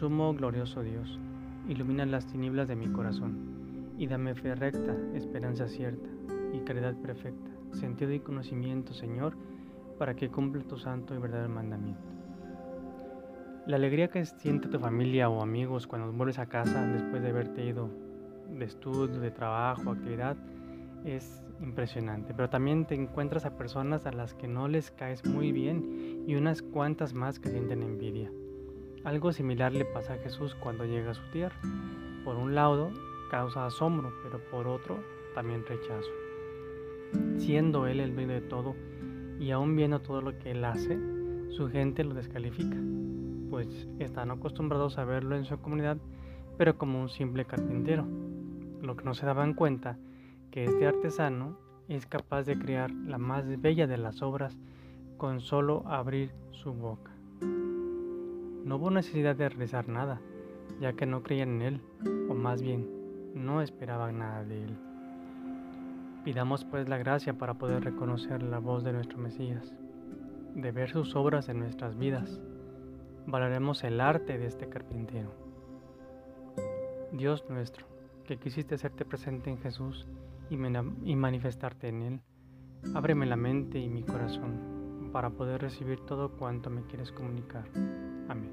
Sumo glorioso Dios, ilumina las tinieblas de mi corazón y dame fe recta, esperanza cierta y caridad perfecta, sentido y conocimiento, Señor, para que cumpla tu santo y verdadero mandamiento. La alegría que siente tu familia o amigos cuando vuelves a casa después de haberte ido de estudio, de trabajo, actividad, es impresionante. Pero también te encuentras a personas a las que no les caes muy bien y unas cuantas más que sienten envidia. Algo similar le pasa a Jesús cuando llega a su tierra. Por un lado, causa asombro, pero por otro, también rechazo. Siendo Él el dueño de todo y aún viendo todo lo que Él hace, su gente lo descalifica, pues están acostumbrados a verlo en su comunidad, pero como un simple carpintero. Lo que no se daban cuenta que este artesano es capaz de crear la más bella de las obras con solo abrir su boca. No hubo necesidad de realizar nada, ya que no creían en él, o más bien, no esperaban nada de él. Pidamos pues la gracia para poder reconocer la voz de nuestro Mesías, de ver sus obras en nuestras vidas. Valoremos el arte de este carpintero. Dios nuestro, que quisiste hacerte presente en Jesús y, y manifestarte en Él, ábreme la mente y mi corazón para poder recibir todo cuanto me quieres comunicar. Amén.